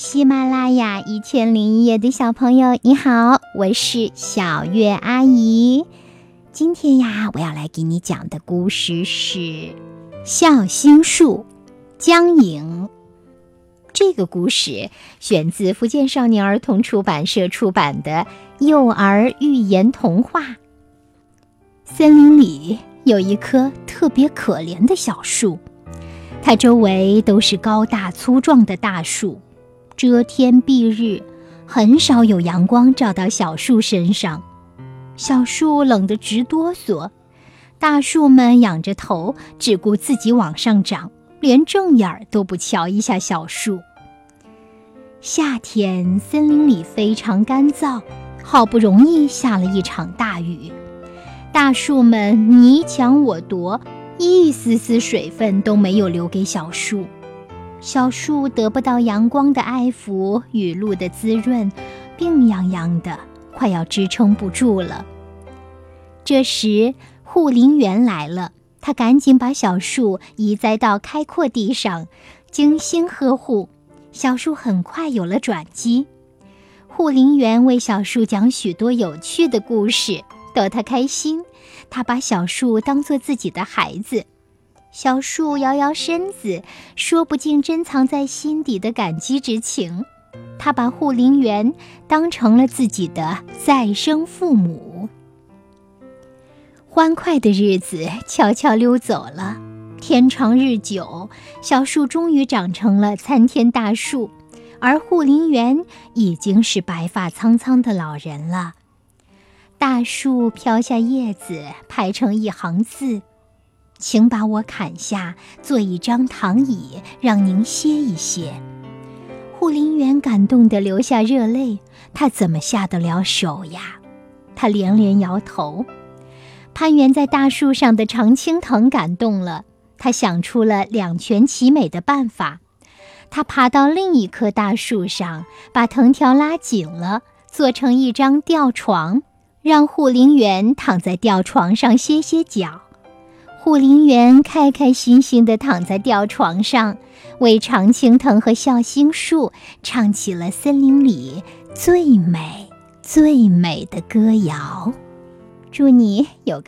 喜马拉雅一千零一夜的小朋友，你好，我是小月阿姨。今天呀，我要来给你讲的故事是《孝心树》，江影。这个故事选自福建少年儿童出版社出版的《幼儿寓言童话》。森林里有一棵特别可怜的小树，它周围都是高大粗壮的大树。遮天蔽日，很少有阳光照到小树身上，小树冷得直哆嗦。大树们仰着头，只顾自己往上长，连正眼儿都不瞧一下小树。夏天，森林里非常干燥，好不容易下了一场大雨，大树们你抢我夺，一丝丝水分都没有留给小树。小树得不到阳光的爱抚，雨露的滋润，病殃殃的，快要支撑不住了。这时，护林员来了，他赶紧把小树移栽到开阔地上，精心呵护，小树很快有了转机。护林员为小树讲许多有趣的故事，逗它开心。他把小树当做自己的孩子。小树摇摇身子，说不尽珍藏在心底的感激之情。他把护林员当成了自己的再生父母。欢快的日子悄悄溜走了，天长日久，小树终于长成了参天大树，而护林员已经是白发苍苍的老人了。大树飘下叶子，排成一行字。请把我砍下，做一张躺椅，让您歇一歇。护林员感动得流下热泪，他怎么下得了手呀？他连连摇头。攀援在大树上的常青藤感动了，他想出了两全其美的办法。他爬到另一棵大树上，把藤条拉紧了，做成一张吊床，让护林员躺在吊床上歇歇脚。护林员开开心心地躺在吊床上，为常青藤和笑星树唱起了森林里最美最美的歌谣。祝你有个。